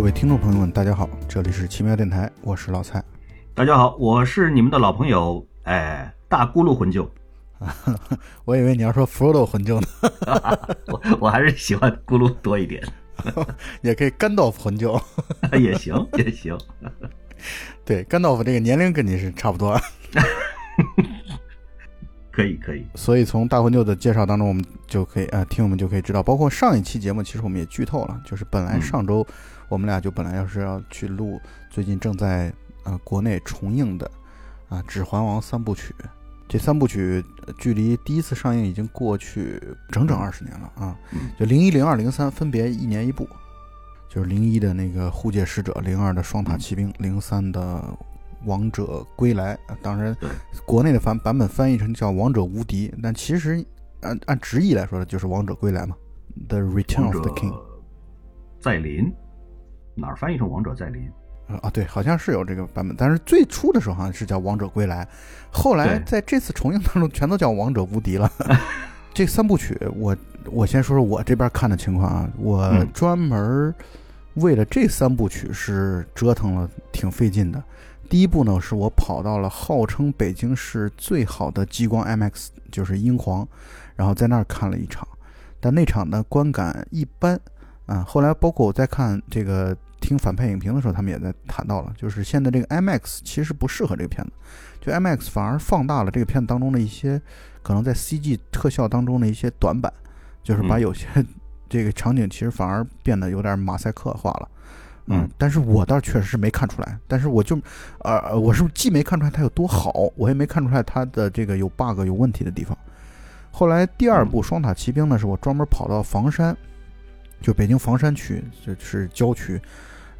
各位听众朋友们，大家好，这里是奇妙电台，我是老蔡。大家好，我是你们的老朋友，哎，大咕噜混旧。我以为你要说 Frodo 混旧呢，我我还是喜欢咕噜多一点，也可以甘道夫混旧，也行也行。对，甘道夫这个年龄跟你是差不多，可以可以。所以从大混旧的介绍当中，我们就可以呃，听我们就可以知道，包括上一期节目，其实我们也剧透了，就是本来上周我们俩就本来要是要去录最近正在呃国内重映的啊《指环王》三部曲。这三部曲距离第一次上映已经过去整整二十年了啊！就零一、零二、零三分别一年一部，就是零一的那个《护戒使者》，零二的《双塔奇兵》，零三的《王者归来》。当然，国内的版版本翻译成叫《王者无敌》，但其实按按直译来说的就是《王者归来》嘛，《The Return of the King》。再临，哪儿翻译成《王者再临》？啊，对，好像是有这个版本，但是最初的时候好像是叫《王者归来》，后来在这次重映当中全都叫《王者无敌》了。这三部曲，我我先说说我这边看的情况啊，我专门为了这三部曲是折腾了挺费劲的。第一部呢，是我跑到了号称北京市最好的激光 IMAX，就是英皇，然后在那儿看了一场，但那场呢观感一般啊。后来包括我在看这个。听反派影评的时候，他们也在谈到了，就是现在这个 IMAX 其实不适合这个片子，就 IMAX 反而放大了这个片子当中的一些可能在 CG 特效当中的一些短板，就是把有些这个场景其实反而变得有点马赛克化了。嗯，但是我倒确实是没看出来，但是我就呃，我是既没看出来它有多好，我也没看出来它的这个有 bug 有问题的地方。后来第二部《双塔奇兵》呢，是我专门跑到房山，就北京房山区，就是郊区。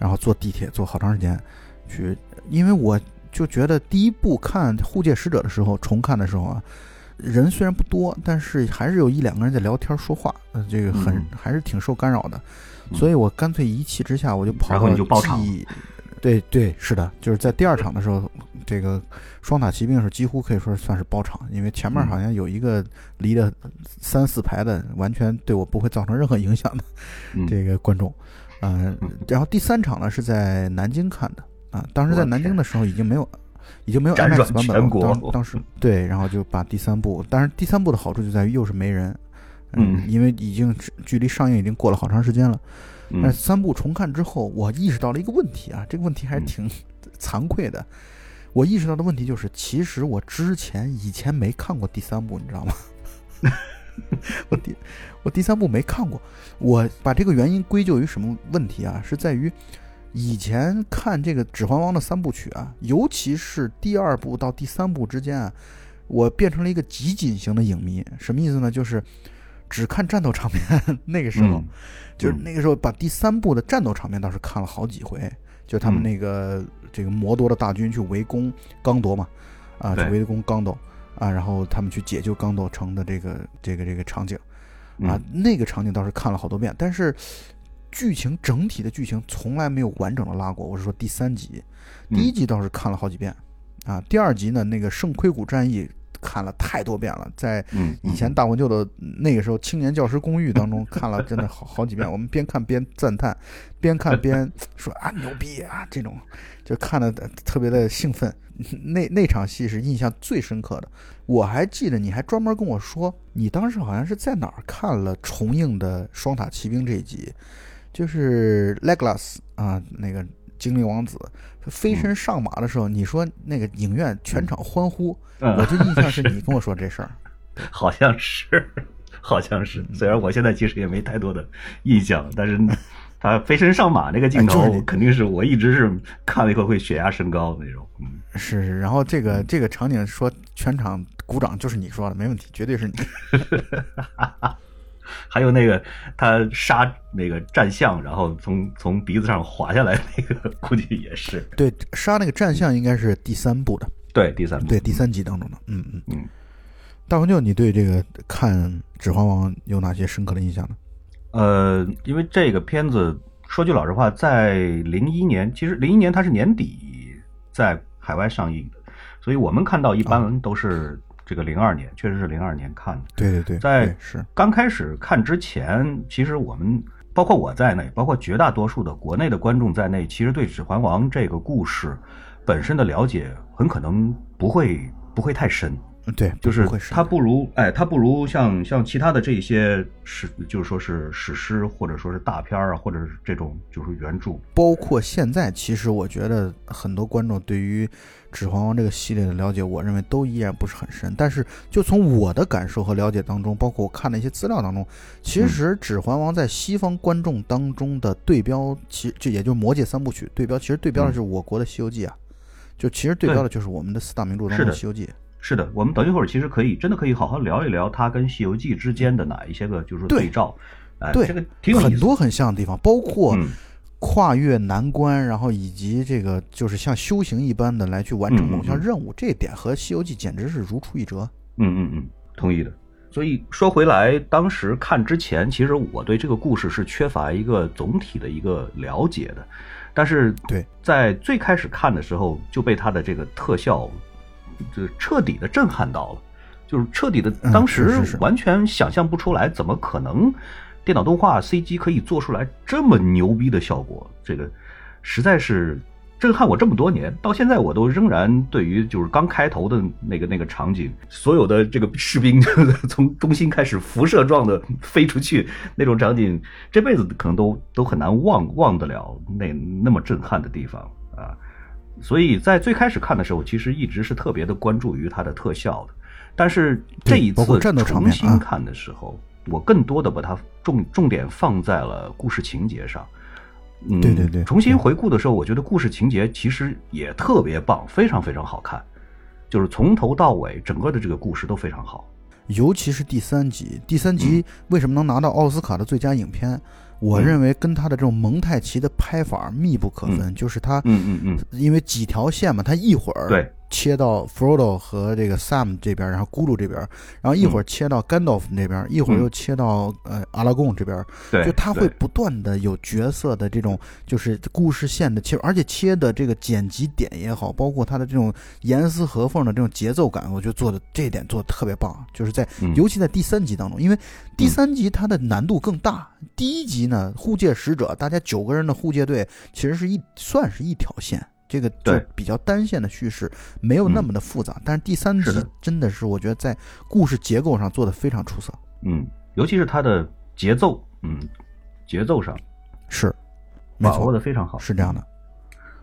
然后坐地铁坐好长时间，去，因为我就觉得第一部看《护戒使者》的时候，重看的时候啊，人虽然不多，但是还是有一两个人在聊天说话，呃，这个很还是挺受干扰的，所以我干脆一气之下我就跑到记，对对是的，就是在第二场的时候，这个双塔骑兵是几乎可以说算是包场，因为前面好像有一个离的三四排的，完全对我不会造成任何影响的这个观众。嗯，然后第三场呢是在南京看的啊，当时在南京的时候已经没有，已经没有 IMAX 版本了。当当时对，然后就把第三部，但是第三部的好处就在于又是没人，嗯，因为已经距离上映已经过了好长时间了。那三部重看之后，我意识到了一个问题啊，这个问题还是挺惭愧的。我意识到的问题就是，其实我之前以前没看过第三部，你知道吗？我第我第三部没看过，我把这个原因归咎于什么问题啊？是在于以前看这个《指环王》的三部曲啊，尤其是第二部到第三部之间啊，我变成了一个极谨型的影迷。什么意思呢？就是只看战斗场面。那个时候，就是那个时候把第三部的战斗场面倒是看了好几回，就他们那个这个魔多的大军去围攻刚铎嘛，啊，去围攻刚铎。啊，然后他们去解救刚斗城的这个这个这个场景，啊，那个场景倒是看了好多遍，但是剧情整体的剧情从来没有完整的拉过。我是说第三集，第一集倒是看了好几遍，啊，第二集呢，那个圣盔谷战役看了太多遍了，在以前大文旧的那个时候青年教师公寓当中看了真的好好几遍，我们边看边赞叹，边看边说啊牛逼啊这种，就看的特别的兴奋。那那场戏是印象最深刻的，我还记得你还专门跟我说，你当时好像是在哪儿看了重映的《双塔奇兵》这一集，就是 Legolas 啊，那个精灵王子飞身上马的时候，你说那个影院全场欢呼，我就印象是你跟我说这事儿，好像是，好像是，虽然我现在其实也没太多的印象，但是。他飞身上马那个镜头，肯定是我一直是看了以后会血压升高的那种。嗯，是是。然后这个这个场景说全场鼓掌，就是你说的，没问题，绝对是你。还有那个他杀那个战象，然后从从鼻子上滑下来那个，估计也是。对，杀那个战象应该是第三部的。对，第三部。对，第三集当中的。嗯嗯嗯。大黄舅，你对这个看《指环王》有哪些深刻的印象呢？呃，因为这个片子说句老实话，在零一年，其实零一年它是年底在海外上映的，所以我们看到一般都是这个零二年，确实是零二年看的。对对对，在是刚开始看之前，其实我们包括我在内，包括绝大多数的国内的观众在内，其实对《指环王》这个故事本身的了解很可能不会不会太深。对，就是不会它不如哎，它不如像像其他的这些史，就是说是史诗或者说是大片儿啊，或者是这种就是原著。包括现在，其实我觉得很多观众对于《指环王》这个系列的了解，我认为都依然不是很深。但是就从我的感受和了解当中，包括我看的一些资料当中，其实《指环王》在西方观众当中的对标，其这也就是《魔戒三部曲》对标，其实对标的是我国的《西游记》啊，就其实对标的就是我们的四大名著当中的《西游记》。是的，我们等一会儿其实可以真的可以好好聊一聊它跟《西游记》之间的哪一些个就是对照，哎，对，这个挺有很多很像的地方，包括嗯跨越难关，然后以及这个就是像修行一般的来去完成某项嗯嗯嗯任务，这一点和《西游记》简直是如出一辙。嗯嗯嗯，同意的。所以说回来，当时看之前，其实我对这个故事是缺乏一个总体的一个了解的，但是对，在最开始看的时候就被它的这个特效，就彻底的震撼到了，就是彻底的，嗯当时完全想象不出来，怎么可能电脑动画 CG 可以做出来这么牛逼的效果？这个实在是震撼我这么多年，到现在我都仍然对于就是刚开头的那个那个场景，所有的这个士兵从中心开始辐射状的飞出去那种场景，这辈子可能都都很难忘忘得了那那么震撼的地方啊。所以在最开始看的时候，其实一直是特别的关注于它的特效的，但是这一次重新看的时候，我更多的把它重重点放在了故事情节上。嗯，对对对重新回顾的时候，我觉得故事情节其实也特别棒，非常非常好看，就是从头到尾整个的这个故事都非常好。尤其是第三集，第三集为什么能拿到奥斯卡的最佳影片？我嗯。认为跟他的这种蒙太奇的拍法密不可分，就是他嗯嗯嗯，因为几条线嘛，他一会儿对，切到 Frodo 和这个 Sam 这边，然后咕噜这边，然后一会儿切到 Gandalf 那边，一会儿又切到呃阿拉贡这边，对，就他会不断的有角色的这种就是故事线的切，而且切的这个剪辑点也好，包括他的这种严丝合缝的这种节奏感，我觉得做的这一点做的特别棒，就是在嗯。尤其在第三集当中，因为第三集它的难度更大，第一集呢护戒使者大家九个人的护戒队其实是一算是一条线。这个就对比较单线的叙事，没有那么的复杂。但是第三集是真的是我觉得在故事结构上做的非常出色。嗯，尤其是它的节奏，嗯，节奏上是，把握错，的非常好，是这样的。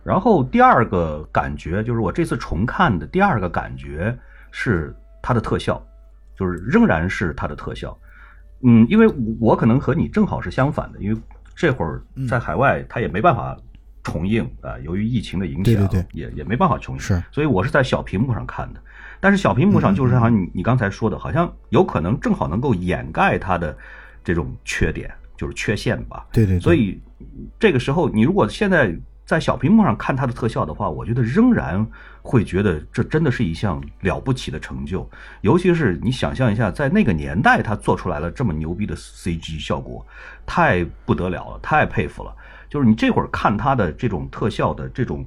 然后第二个感觉就是我这次重看的第二个感觉是它的特效，就是仍然是它的特效。嗯，因为我可能和你正好是相反的，因为这会儿嗯在海外它也没办法重映啊、由于疫情的影响，对对对也也没办法重映，是所以我是在小屏幕上看的。但是小屏幕上就是好像你你刚才说的，好像有可能正好能够掩盖它的这种缺点，就是缺陷吧。对对对，所以这个时候，你如果现在在小屏幕上看它的特效的话，我觉得仍然会觉得这真的是一项了不起的成就。尤其是你想象一下，在那个年代，它做出来了这么牛逼的 CG 效果，太不得了了，太佩服了。就是你这会儿看它的这种特效的这种。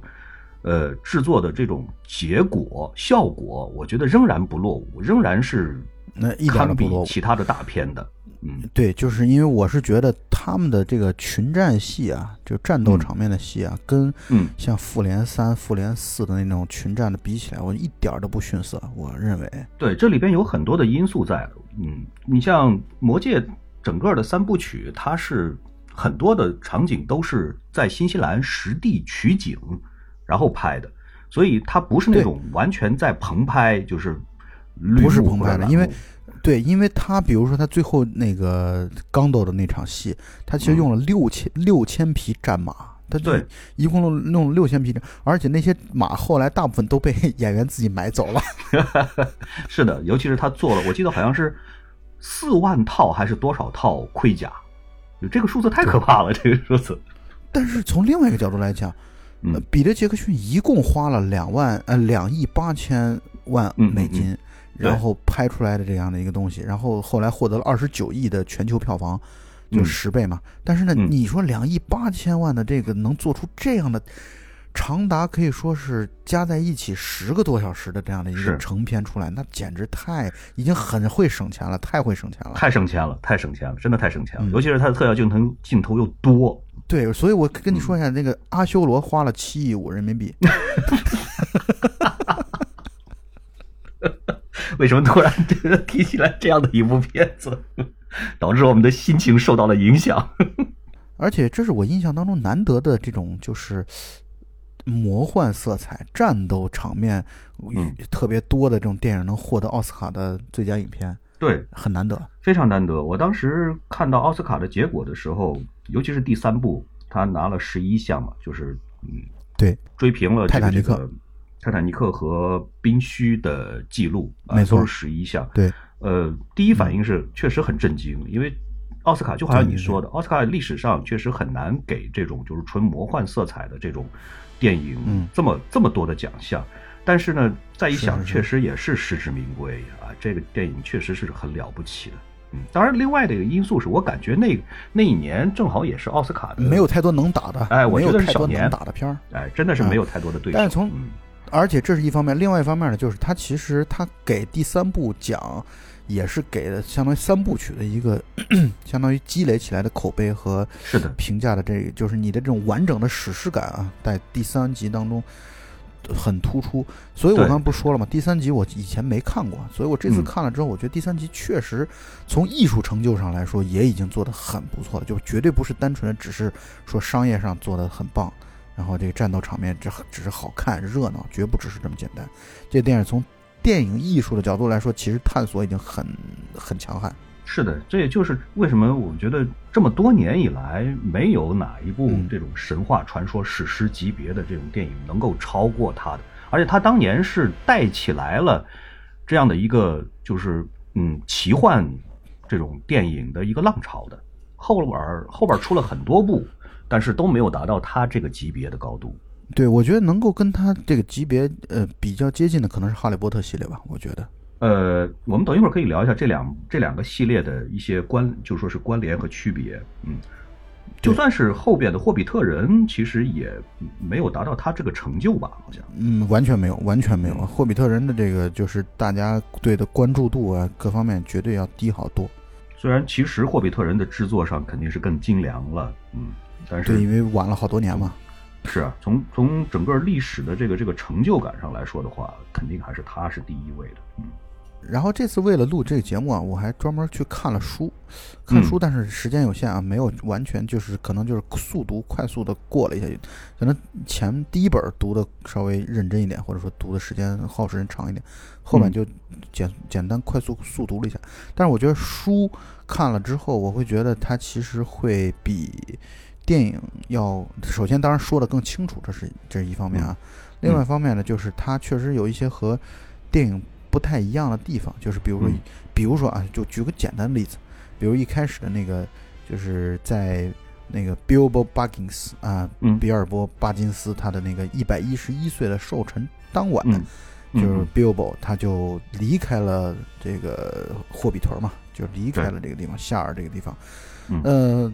呃，制作的这种结果效果，我觉得仍然不落伍，仍然是那一点都不落伍。其他的大片的。嗯对，就是因为我是觉得他们的这个群战戏啊，就战斗场面的戏啊，跟嗯像复联三、复联四的那种群战的比起来，我一点儿都不逊色。我认为，对，这里边有很多的因素在。嗯，你像《魔戒》整个的三部曲，它是很多的场景都是在新西兰实地取景，然后拍的，所以它不是那种完全在棚拍，就是不是棚拍的因为对，因为他比如说他最后那个刚斗的那场戏，他其实用了六千六千匹战马，他就对。一共弄弄了六千匹战，而且那些马后来大部分都被演员自己买走了。是的，尤其是他做了，我记得好像是四万套还是多少套盔甲，就这个数字太可怕了，这个数字。但是从另外一个角度来讲，呃嗯，彼得·杰克逊一共花了两万呃两亿八千万美金，然后拍出来的这样的一个东西，然后后来获得了二十九亿的全球票房，就嗯十倍嘛。但是呢，嗯你说两亿八千万的这个能做出这样的长达可以说是加在一起十个多小时的这样的一个成片出来，那简直太已经很会省钱了，太会省钱了。太省钱了，太省钱了，真的太省钱了。嗯尤其是它的特效镜头镜头又多，对，所以我跟你说一下，那个阿修罗花了七亿五人民币，为什么突然这个提起来这样的一部片子，导致我们的心情受到了影响？而且这是我印象当中难得的这种就是魔幻色彩、战斗场面嗯。特别多的这种电影能获得奥斯卡的最佳影片，对，很难得。非常难得。我当时看到奥斯卡的结果的时候，尤其是第三部，他拿了十一项嘛，就是嗯，对，追平了这泰坦尼克。泰坦尼克和冰虚的记录，啊没错。都是十一项。对，呃，第一反应是确实很震惊，因为奥斯卡就好像你说的，奥斯卡历史上确实很难给这种就是纯魔幻色彩的这种电影嗯这么、这么多的奖项。但是呢，再一想，确实也是实至名归啊！这个电影确实是很了不起的。嗯，当然，另外的一个因素是我感觉那那一年正好也是奥斯卡的没有太多能打的，哎我觉得是小年打的片儿。哎，真的是没有太多的对手。但是从嗯而且这是一方面，另外一方面呢，就是他其实他给第三部奖，也是给了相当于三部曲的一个 相当于积累起来的口碑和是的，评价的这个，就是你的这种完整的史诗感啊，在第三集当中很突出。所以我刚刚不是说了吗？第三集我以前没看过，所以我这次嗯看了之后，我觉得第三集确实从艺术成就上来说，也已经做得很不错了，就绝对不是单纯的只是说商业上做得很棒。然后这个战斗场面只只是好看热闹，绝不只是这么简单。这个电影从电影艺术的角度来说，其实探索已经很很强悍。是的，这也就是为什么我觉得这么多年以来，没有哪一部嗯这种神话传说、史诗级别的这种电影能够超过它的。而且它当年是带起来了这样的一个就是嗯奇幻这种电影的一个浪潮的。后边儿后边儿出了很多部，但是都没有达到它这个级别的高度。对，我觉得能够跟他这个级别呃比较接近的，可能是《哈利波特》系列吧。我觉得，呃，我们等一会儿可以聊一下这两这两个系列的一些关，就说是关联和区别。嗯，就算是后边的《霍比特人》，其实也没有达到他这个成就吧？好像。嗯，完全没有，完全没有。嗯霍比特人的这个就是大家对的关注度啊，各方面绝对要低好多。虽然其实《霍比特人》的制作上肯定是更精良了，嗯，但是对，因为晚了好多年嘛。是啊，从从整个历史的这个这个成就感上来说的话，肯定还是他是第一位的。嗯，然后这次为了录这个节目啊，我还专门去看了书，看书，但是时间有限啊，没有完全就是可能就是速读快速的过了一下，可能前第一本读的稍微认真一点，或者说读的时间耗时间长一点，后面嗯就简简单快速速读了一下。但是我觉得书看了之后，我会觉得它其实会比电影要首先当然说的更清楚，这是这是一方面啊。另外一方面呢，就是它确实有一些和电影不太一样的地方，就是比如说，嗯。比如说啊，就举个简单的例子，比如一开始的那个，就是在那个 Bilbo Baggins 啊，嗯。比尔博·巴金斯他的那个一百一十一岁的寿辰当晚，嗯。就是嗯 Bilbo 他就离开了这个霍比屯嘛，就离开了这个地方，夏尔这个地方。嗯呃，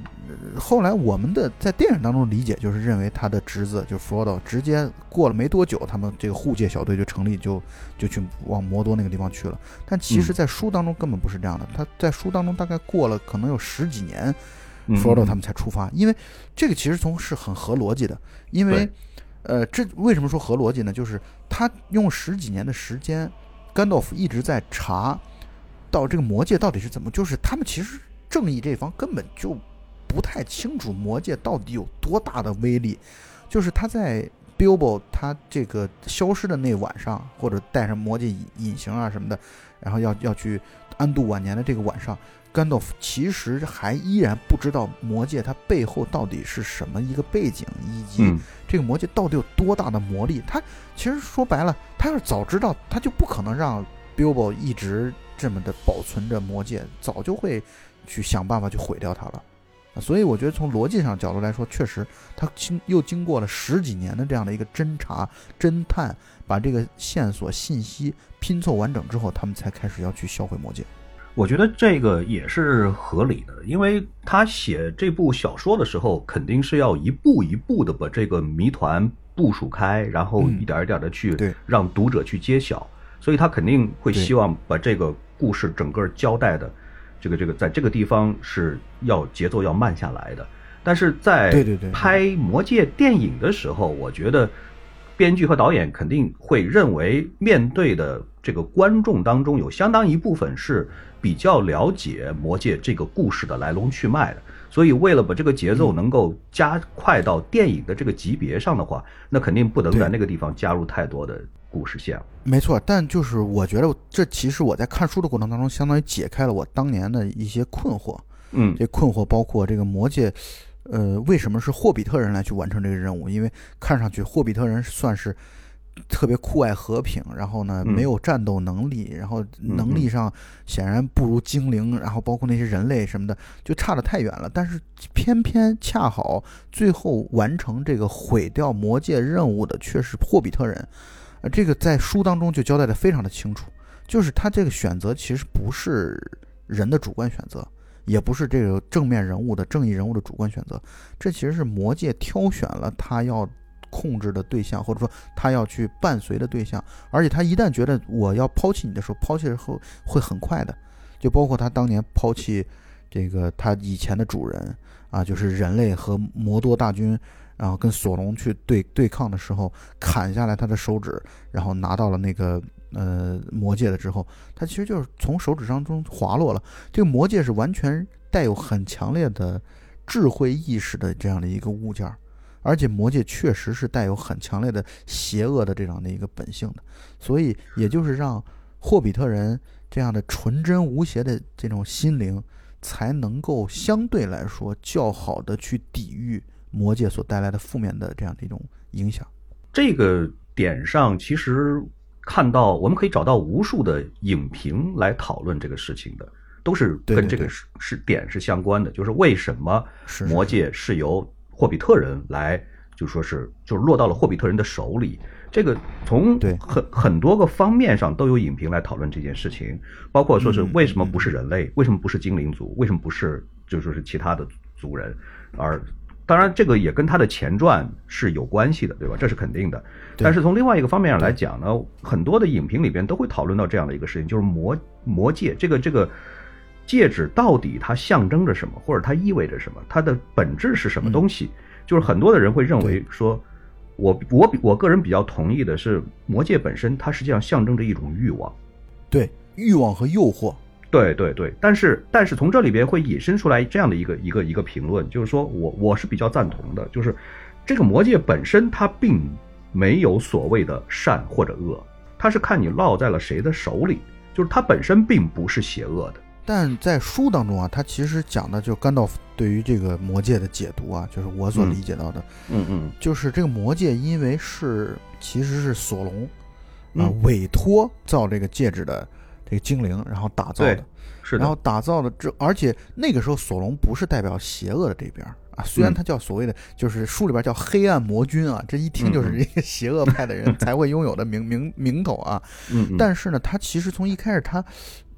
后来我们的在电影当中理解就是认为他的侄子就 Frodo 直接过了没多久，他们这个护戒小队就成立，就就去往摩多那个地方去了。但其实，嗯在书当中根本不是这样的，他在书当中大概过了可能有十几年嗯，Frodo 他们才出发，因为这个其实从是很合逻辑的，因为呃，这为什么说合逻辑呢？就是他用十几年的时间，甘道夫一直在查到这个魔界到底是怎么，就是他们其实正义这方根本就不太清楚魔戒到底有多大的威力，就是他在 Bilbo 他这个消失的那晚上，或者带上魔戒隐隐形啊什么的，然后要要去安度晚年的这个晚上。甘道夫其实还依然不知道魔戒它背后到底是什么一个背景，以及嗯这个魔戒到底有多大的魔力？他其实说白了，他要是早知道，他就不可能让 Bilbo 一直这么的保存着魔戒，早就会去想办法去毁掉它了。啊所以我觉得从逻辑上角度来说，确实他经又经过了十几年的这样的一个侦查、侦探，把这个线索信息拼凑完整之后，他们才开始要去销毁魔戒。我觉得这个也是合理的，因为他写这部小说的时候，肯定是要一步一步的把这个谜团部署开，然后一点一点的去让读者去揭晓，所以他肯定会希望把这个故事整个交代的，这个这个在这个地方是要节奏要慢下来的。但是在拍《魔戒》电影的时候，我觉得编剧和导演肯定会认为，面对的这个观众当中有相当一部分是比较了解《魔戒》这个故事的来龙去脉的。所以，为了把这个节奏能够加快到电影的这个级别上的话，那肯定不能在那个地方加入太多的故事线。没错，但就是我觉得，这其实我在看书的过程当中，相当于解开了我当年的一些困惑。嗯，这困惑包括这个魔界，呃，为什么是霍比特人来去完成这个任务？因为看上去霍比特人算是。特别酷爱和平，然后呢没有战斗能力，然后能力上显然不如精灵，然后包括那些人类什么的，就差得太远了。但是偏偏恰好最后完成这个毁掉魔界任务的却是霍比特人，呃，这个在书当中就交代的非常的清楚，就是他这个选择其实不是人的主观选择，也不是这个正面人物的正义人物的主观选择，这其实是魔界挑选了他要。控制的对象，或者说他要去伴随的对象，而且他一旦觉得我要抛弃你的时候，抛弃之后会很快的，就包括他当年抛弃这个他以前的主人啊，就是人类和魔多大军，然后跟索隆去对对抗的时候，砍下来他的手指，然后拿到了那个呃魔戒了之后，他其实就是从手指当中滑落了。这个魔戒是完全带有很强烈的智慧意识的这样的一个物件。而且魔戒确实是带有很强烈的邪恶的这样的一个本性的，所以也就是让霍比特人这样的纯真无邪的这种心灵，才能够相对来说较好的去抵御魔界所带来的负面的这样的一种影响。这个点上，其实看到我们可以找到无数的影评来讨论这个事情的，都是跟这个是是点是相关的，就是为什么魔界是由霍比特人来，就说是就是落到了霍比特人的手里。这个从很很多个方面上都有影评来讨论这件事情，包括说是为什么不是人类，为什么不是精灵族，为什么不是就说是其他的族人。而当然，这个也跟他的前传是有关系的，对吧？这是肯定的。但是从另外一个方面上来讲呢，很多的影评里边都会讨论到这样的一个事情，就是魔魔戒这个这个。戒指到底它象征着什么，或者它意味着什么？它的本质是什么东西？就是很多的人会认为说，我我我个人比较同意的是，魔戒本身它实际上象征着一种欲望，对欲望和诱惑，对对对。但是但是从这里边会引申出来这样的一个一个一个评论，就是说我我是比较赞同的，就是这个魔戒本身它并没有所谓的善或者恶，它是看你落在了谁的手里，就是它本身并不是邪恶的。但在书当中啊，他其实讲的就甘道夫对于这个魔戒的解读啊，就是我所理解到的，嗯嗯，就是这个魔戒因为是其实是索隆啊委托造这个戒指的这个精灵，然后打造的，是然后打造的这，而且那个时候索隆不是代表邪恶的这边啊，虽然他叫所谓的就是书里边叫黑暗魔君啊，这一听就是一个邪恶派的人才会拥有的名名名头啊，嗯，但是呢，他其实从一开始他。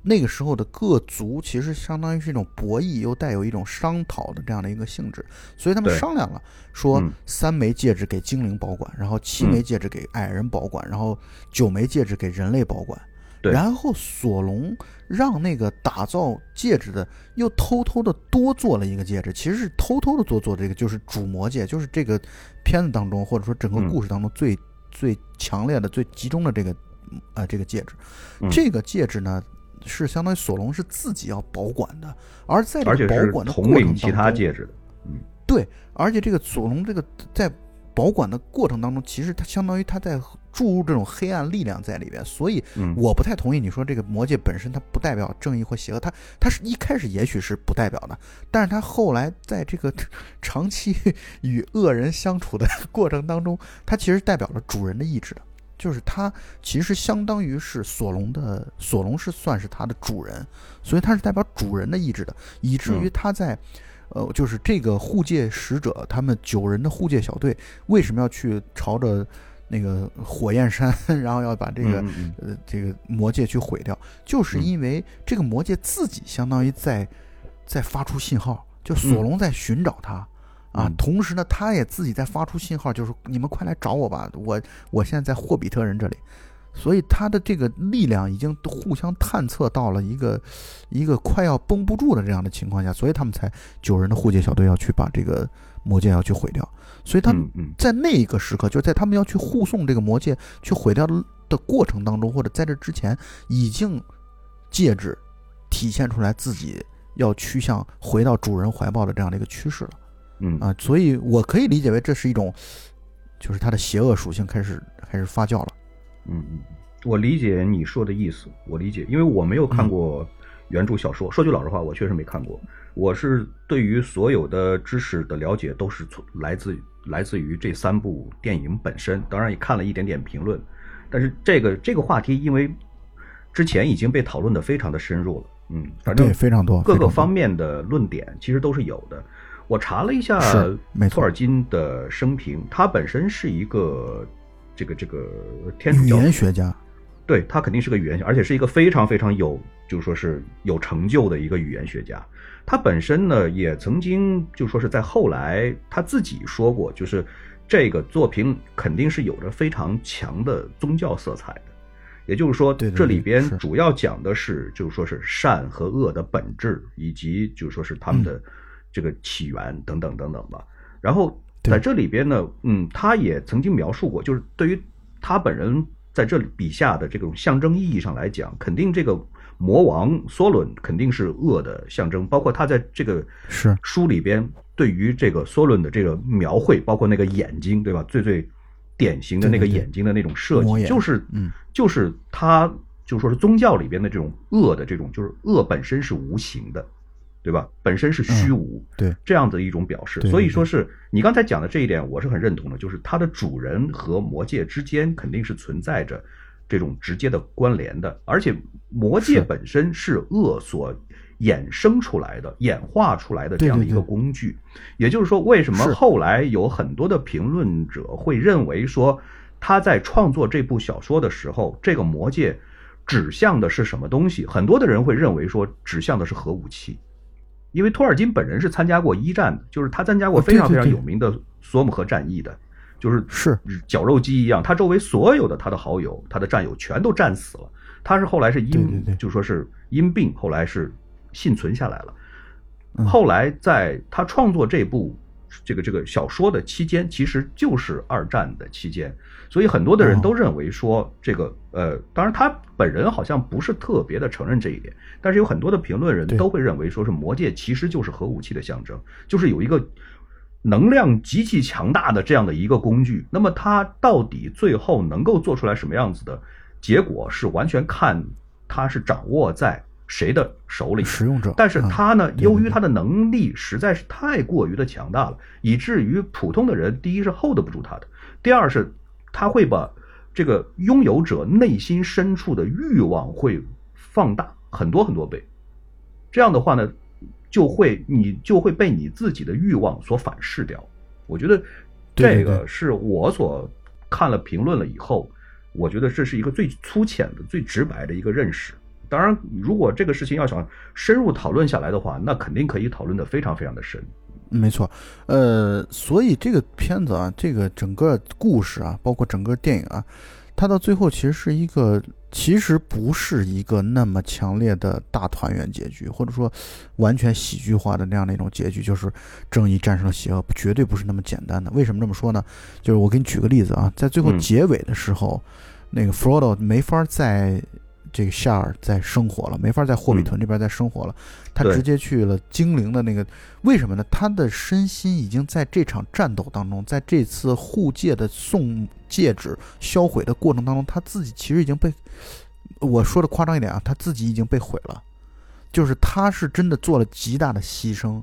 那个时候的各族其实相当于是一种博弈，又带有一种商讨的这样的一个性质，所以他们商量了，说三枚戒指给精灵保管，然后七枚戒指给矮人保管，然后九枚戒指给人类保管。然后索隆让那个打造戒指的又偷偷的多做了一个戒指，其实是偷偷的多做这个，就是主魔戒，就是这个片子当中或者说整个故事当中最最强烈的、最集中的这个呃这个戒指。这个戒指呢？是相当于索隆是自己要保管的，而在这个保管的过程当中，其他戒指的，嗯，对，而且这个索隆这个在保管的过程当中，其实他相当于他在注入这种黑暗力量在里边，所以我不太同意你说这个魔戒本身它不代表正义或邪恶，它它是一开始也许是不代表的，但是它后来在这个 长期与恶人相处的 过程当中，它其实代表了主人的意志的。就是它其实相当于是索隆的，索隆是算是它的主人，所以它是代表主人的意志的，以至于他在，呃，就是这个护戒使者，他们九人的护戒小队为什么要去朝着那个火焰山，然后要把这个呃这个魔戒去毁掉，就是因为这个魔戒自己相当于在在发出信号，就索隆在寻找他。啊。同时呢，他也自己在发出信号，就是你们快来找我吧，我我现在在霍比特人这里。所以他的这个力量已经互相探测到了一个一个快要绷不住的这样的情况下，所以他们才九人的护戒小队要去把这个魔戒要去毁掉。所以他在那一个时刻，就在他们要去护送这个魔戒去毁掉的过程当中，或者在这之前，已经戒指体现出来自己要趋向回到主人怀抱的这样的一个趋势了。嗯啊，所以我可以理解为这是一种，就是它的邪恶属性开始开始发酵了。嗯嗯，我理解你说的意思，我理解，因为我没有看过原著小说。说句老实话，我确实没看过。我是对于所有的知识的了解都是从来自来自于这三部电影本身，当然也看了一点点评论。但是这个这个话题，因为之前已经被讨论的非常的深入了，嗯，反正非常多各个方面的论点其实都是有的。我查了一下托尔金的生平，他本身是一个。这个这个天主语言学家，对他肯定是个语言学，而且是一个非常非常有，就是说是有成就的一个语言学家。他本身呢，也曾经就说是在后来他自己说过，就是这个作品肯定是有着非常强的宗教色彩的。也就是说，这里边主要讲的是，就是说是善和恶的本质，以及就是说是他们的这个起源等等等等吧。然后。在这里边呢，嗯，他也曾经描述过，就是对于他本人在这里笔下的这种象征意义上来讲，肯定这个魔王梭伦肯定是恶的象征，包括他在这个是书里边对于这个梭伦的这个描绘，包括那个眼睛，对吧？最最典型的那个眼睛的那种设计，就是嗯，就是他就说是宗教里边的这种恶的这种，就是恶本身是无形的。对吧？本身是虚无，对这样的一种表示，所以说是你刚才讲的这一点，我是很认同的。就是它的主人和魔界之间肯定是存在着这种直接的关联的，而且魔界本身是恶所衍生出来的、演化出来的这样的一个工具。也就是说，为什么后来有很多的评论者会认为说他在创作这部小说的时候，这个魔界指向的是什么东西？很多的人会认为说指向的是核武器。因为托尔金本人是参加过一战的，就是他参加过非常非常有名的索姆河战役的，就是。是绞肉机一样，他周围所有的他的好友、他的战友全都战死了，他是后来是因就说是因病后来是幸存下来了，后来在他创作这部。这个这个小说的期间，其实就是二战的期间，所以很多的人都认为说，这个呃，当然他本人好像不是特别的承认这一点，但是有很多的评论人都会认为说是魔戒其实就是核武器的象征，就是有一个能量极其强大的这样的一个工具。那么它到底最后能够做出来什么样子的结果，是完全看它是掌握在。谁的手里？使用者。但是他呢，由于他的能力实在是太过于的强大了，以至于普通的人，第一是 hold 不住他的，第二是他会把这个拥有者内心深处的欲望会放大很多很多倍。这样的话呢，就会你就会被你自己的欲望所反噬掉。我觉得这个是我所看了评论了以后，我觉得这是一个最粗浅的、最直白的一个认识。当然，如果这个事情要想深入讨论下来的话，那肯定可以讨论的非常非常的深。没错，呃，所以这个片子啊，这个整个故事啊，包括整个电影啊，它到最后其实是一个，其实不是一个那么强烈的大团圆结局，或者说完全喜剧化的那样的一种结局，就是正义战胜了邪恶，绝对不是那么简单的。为什么这么说呢？就是我给你举个例子啊，在最后结尾的时候，那个弗罗多没法在。这个夏尔再生活了，没法在霍比屯这边再生活了，他直接去了精灵的那个，为什么呢？他的身心已经在这场战斗当中，在这次护戒的送戒指销毁的过程当中，他自己其实已经被我说的夸张一点啊，他自己已经被毁了，就是他是真的做了极大的牺牲，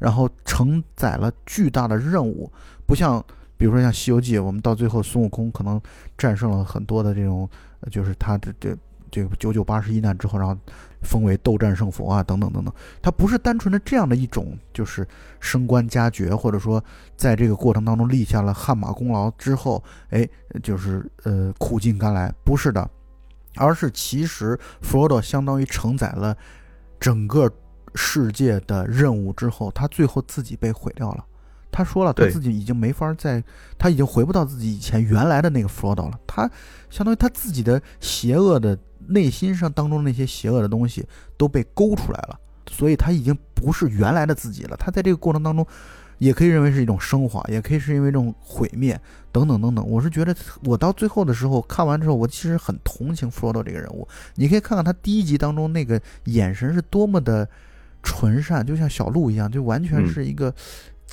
然后承载了巨大的任务，不像比如说像《西游记》，我们到最后孙悟空可能战胜了很多的这种，就是他的这。这个九九八十一难之后，然后封为斗战胜佛啊，等等等等，它不是单纯的这样的一种，就是升官加爵，或者说在这个过程当中立下了汗马功劳之后，哎，就是呃苦尽甘来，不是的，而是其实弗罗多相当于承载了整个世界的任务之后，他最后自己被毁掉了，他说了，他自己已经没法再，他已经回不到自己以前原来的那个 Frodo 了。他相当于他自己的邪恶的内心上当中那些邪恶的东西都被勾出来了，所以他已经不是原来的自己了。他在这个过程当中，也可以认为是一种升华，也可以是因为这种毁灭等等等等。我是觉得，我到最后的时候看完之后，我其实很同情 Frodo 这个人物。你可以看看他第一集当中那个眼神是多么的纯善，就像小鹿一样，就完全是一个。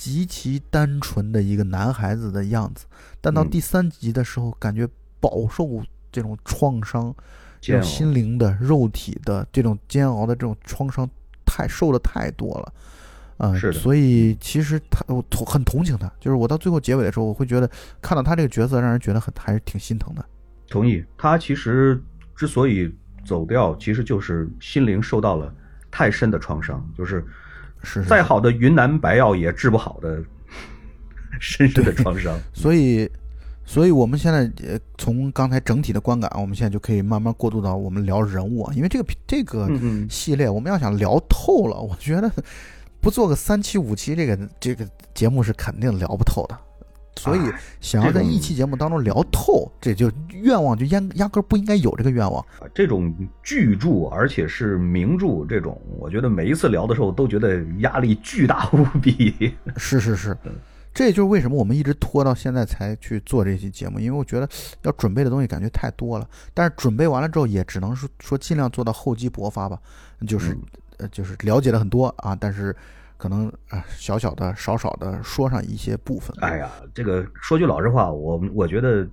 极其单纯的一个男孩子的样子，但到第三集的时候，感觉饱受这种创伤，这种心灵的、肉体的这种煎熬的这种创伤，太受的太多了，啊，是。所以其实他我同很同情他，就是我到最后结尾的时候，我会觉得看到他这个角色，让人觉得很还是挺心疼的。同意，他其实之所以走掉，其实就是心灵受到了太深的创伤，就是。是再好的云南白药也治不好的深深的创伤，所以，所以我们现在呃，从刚才整体的观感，我们现在就可以慢慢过渡到我们聊人物啊，因为这个这个系列，我们要想聊透了，我觉得不做个三期五期，这个这个节目是肯定聊不透的。所以，想要在一期节目当中聊透，这就愿望就压压根不应该有这个愿望啊！这种巨著，而且是名著，这种我觉得每一次聊的时候都觉得压力巨大无比。是是是，这也就是为什么我们一直拖到现在才去做这期节目，因为我觉得要准备的东西感觉太多了。但是准备完了之后，也只能说说尽量做到厚积薄发吧，就是呃就是了解了很多啊，但是。可能啊，小小的、少少的说上一些部分。哎呀，这个说句老实话，我我觉得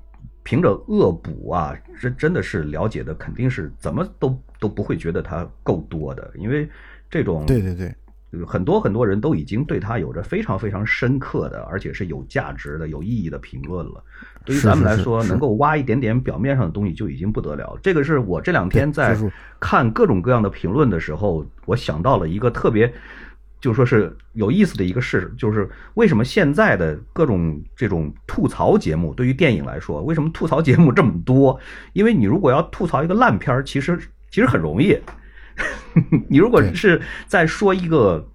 凭着恶补啊，这真的是了解的肯定是怎么都都不会觉得它够多的，因为这种对对对，很多很多人都已经对他有着非常非常深刻的，而且是有价值的、有意义的评论了。对于咱们来说，能够挖一点点表面上的东西就已经不得了。这个是我这两天在看各种各样的评论的时候，我想到了一个特别。就说是有意思的一个事，就是为什么现在的各种这种吐槽节目，对于电影来说，为什么吐槽节目这么多？因为你如果要吐槽一个烂片儿，其实其实很容易。你如果是在说一个，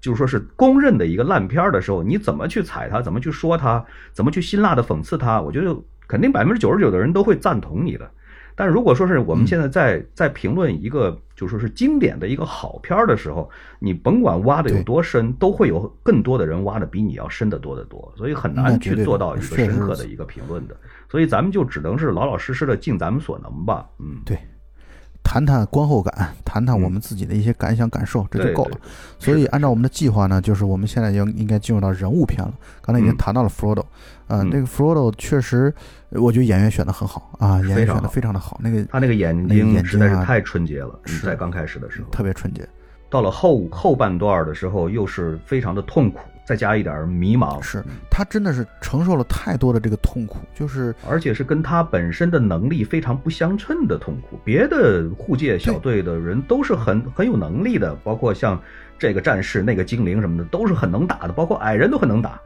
就是说是公认的一个烂片儿的时候，你怎么去踩它，怎么去说它，怎么去辛辣的讽刺它，我觉得肯定百分之九十九的人都会赞同你的。但如果说是我们现在在在评论一个就说是经典的一个好片儿的时候，你甭管挖的有多深，都会有更多的人挖的比你要深得多得多，所以很难去做到一个深刻的一个评论的。所以咱们就只能是老老实实的尽咱们所能吧。嗯，对。谈谈观后感，谈谈我们自己的一些感想感受，这就够了。所以按照我们的计划呢，就是我们现在应应该进入到人物篇了。刚才已经谈到了 Frodo，嗯，那个 Frodo 确实，我觉得演员选的很好啊，演员选的非常的好。那个他那个眼睛实在是太纯洁了，是在刚开始的时候特别纯洁，到了后后半段的时候又是非常的痛苦。再加一点迷茫，是他真的是承受了太多的这个痛苦，就是而且是跟他本身的能力非常不相称的痛苦。别的护戒小队的人都是很很有能力的，包括像这个战士、那个精灵什么的，都是很能打的，包括矮人都很能打。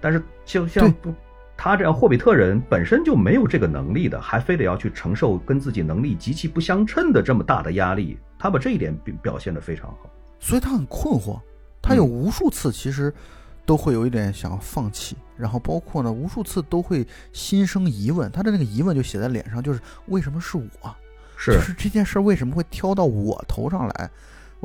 但是就像不他这样霍比特人本身就没有这个能力的，还非得要去承受跟自己能力极其不相称的这么大的压力，他把这一点表表现得非常好，所以他很困惑。他有无数次其实都会有一点想要放弃，然后包括呢无数次都会心生疑问，他的那个疑问就写在脸上，就是为什么是我？是就是这件事为什么会挑到我头上来？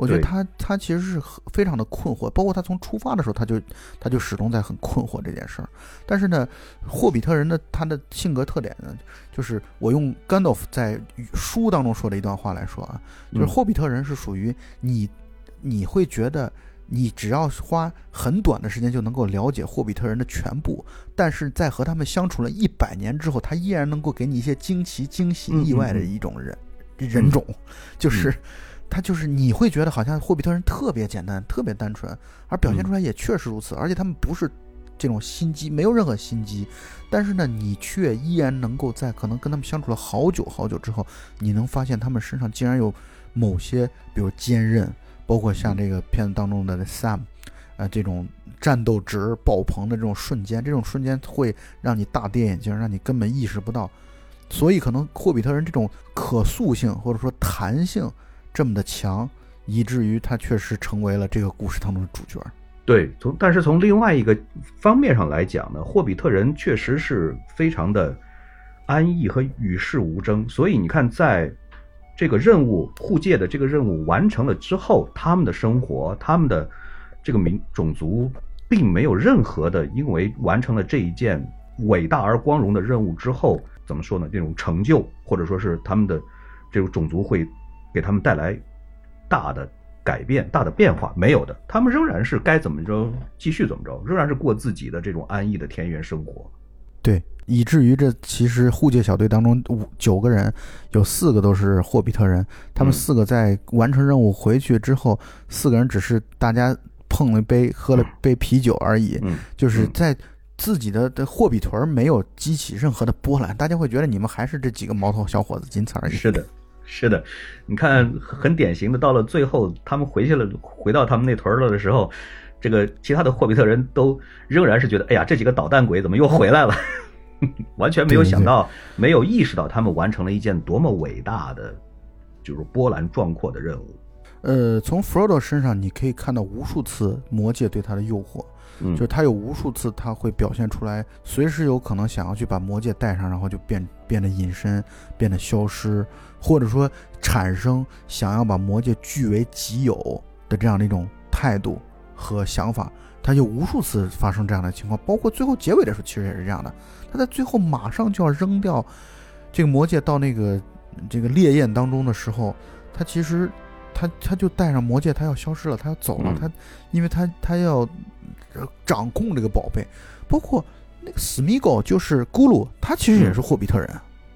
我觉得他他其实是非常的困惑，包括他从出发的时候他就他就始终在很困惑这件事儿。但是呢，霍比特人的他的性格特点呢，就是我用甘道夫在书当中说的一段话来说啊，就是霍比特人是属于你你会觉得。你只要花很短的时间就能够了解霍比特人的全部，但是在和他们相处了一百年之后，他依然能够给你一些惊奇、惊喜、意外的一种人人种，就是他就是你会觉得好像霍比特人特别简单、特别单纯，而表现出来也确实如此，而且他们不是这种心机，没有任何心机，但是呢，你却依然能够在可能跟他们相处了好久好久之后，你能发现他们身上竟然有某些，比如坚韧。包括像这个片子当中的 Sam，呃，这种战斗值爆棚的这种瞬间，这种瞬间会让你大跌眼镜，让你根本意识不到。所以可能霍比特人这种可塑性或者说弹性这么的强，以至于他确实成为了这个故事当中的主角。对，从但是从另外一个方面上来讲呢，霍比特人确实是非常的安逸和与世无争，所以你看，在这个任务护戒的这个任务完成了之后，他们的生活，他们的这个民种族，并没有任何的因为完成了这一件伟大而光荣的任务之后，怎么说呢？这种成就，或者说是他们的这种种族会给他们带来大的。改变大的变化没有的，他们仍然是该怎么着继续怎么着，仍然是过自己的这种安逸的田园生活。对，以至于这其实护戒小队当中五九个人，有四个都是霍比特人。他们四个在完成任务回去之后，四个人只是大家碰了一杯喝了杯啤酒而已，就是在自己的的霍比屯没有激起任何的波澜，大家会觉得你们还是这几个毛头小伙子，仅此而已。是的。是的，你看，很典型的，到了最后，他们回去了，回到他们那屯了的时候，这个其他的霍比特人都仍然是觉得，哎呀，这几个捣蛋鬼怎么又回来了？完全没有想到，没有意识到他们完成了一件多么伟大的，就是波澜壮阔的任务。呃，从弗罗多身上，你可以看到无数次魔戒对他的诱惑。就是他有无数次，他会表现出来，随时有可能想要去把魔戒带上，然后就变变得隐身，变得消失，或者说产生想要把魔戒据为己有的这样的一种态度和想法。他就无数次发生这样的情况，包括最后结尾的时候，其实也是这样的。他在最后马上就要扔掉这个魔戒到那个这个烈焰当中的时候，他其实他他就带上魔戒，他要消失了，他要走了，他因为他他要。掌控这个宝贝，包括那个史密狗，就是咕噜，他其实也是霍比特人。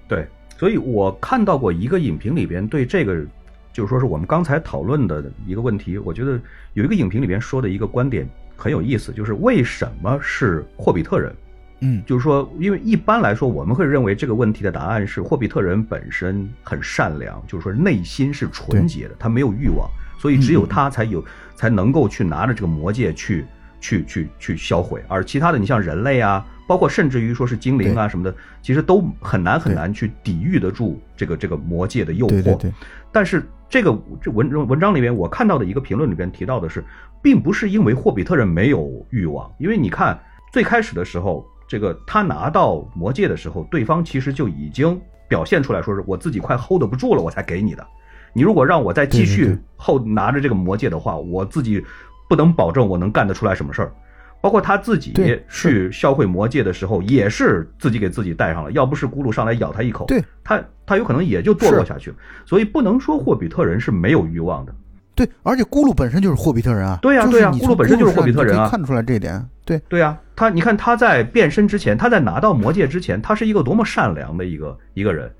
对，所以我看到过一个影评里边对这个，就是说是我们刚才讨论的一个问题，我觉得有一个影评里边说的一个观点很有意思，就是为什么是霍比特人？嗯，就是说，因为一般来说我们会认为这个问题的答案是霍比特人本身很善良，就是说内心是纯洁的，他没有欲望，所以只有他才有才能够去拿着这个魔戒去。去去去销毁，而其他的你像人类啊，包括甚至于说是精灵啊什么的，其实都很难很难去抵御得住这个这个魔界的诱惑。对对对。但是这个这文文章里面我看到的一个评论里边提到的是，并不是因为霍比特人没有欲望，因为你看最开始的时候，这个他拿到魔戒的时候，对方其实就已经表现出来说是我自己快 hold 不住了，我才给你的。你如果让我再继续后拿着这个魔戒的话，我自己。不能保证我能干得出来什么事儿，包括他自己去销毁魔戒的时候，也是自己给自己带上了。要不是咕噜上来咬他一口，对他他有可能也就堕落下去了。所以不能说霍比特人是没有欲望的。对，而且咕噜本身就是霍比特人啊。对呀，对呀，咕噜本身就是霍比特人啊，看出来这一点。对，对呀，他你看他在变身之前，他在拿到魔戒之前，他是一个多么善良的一个一个人，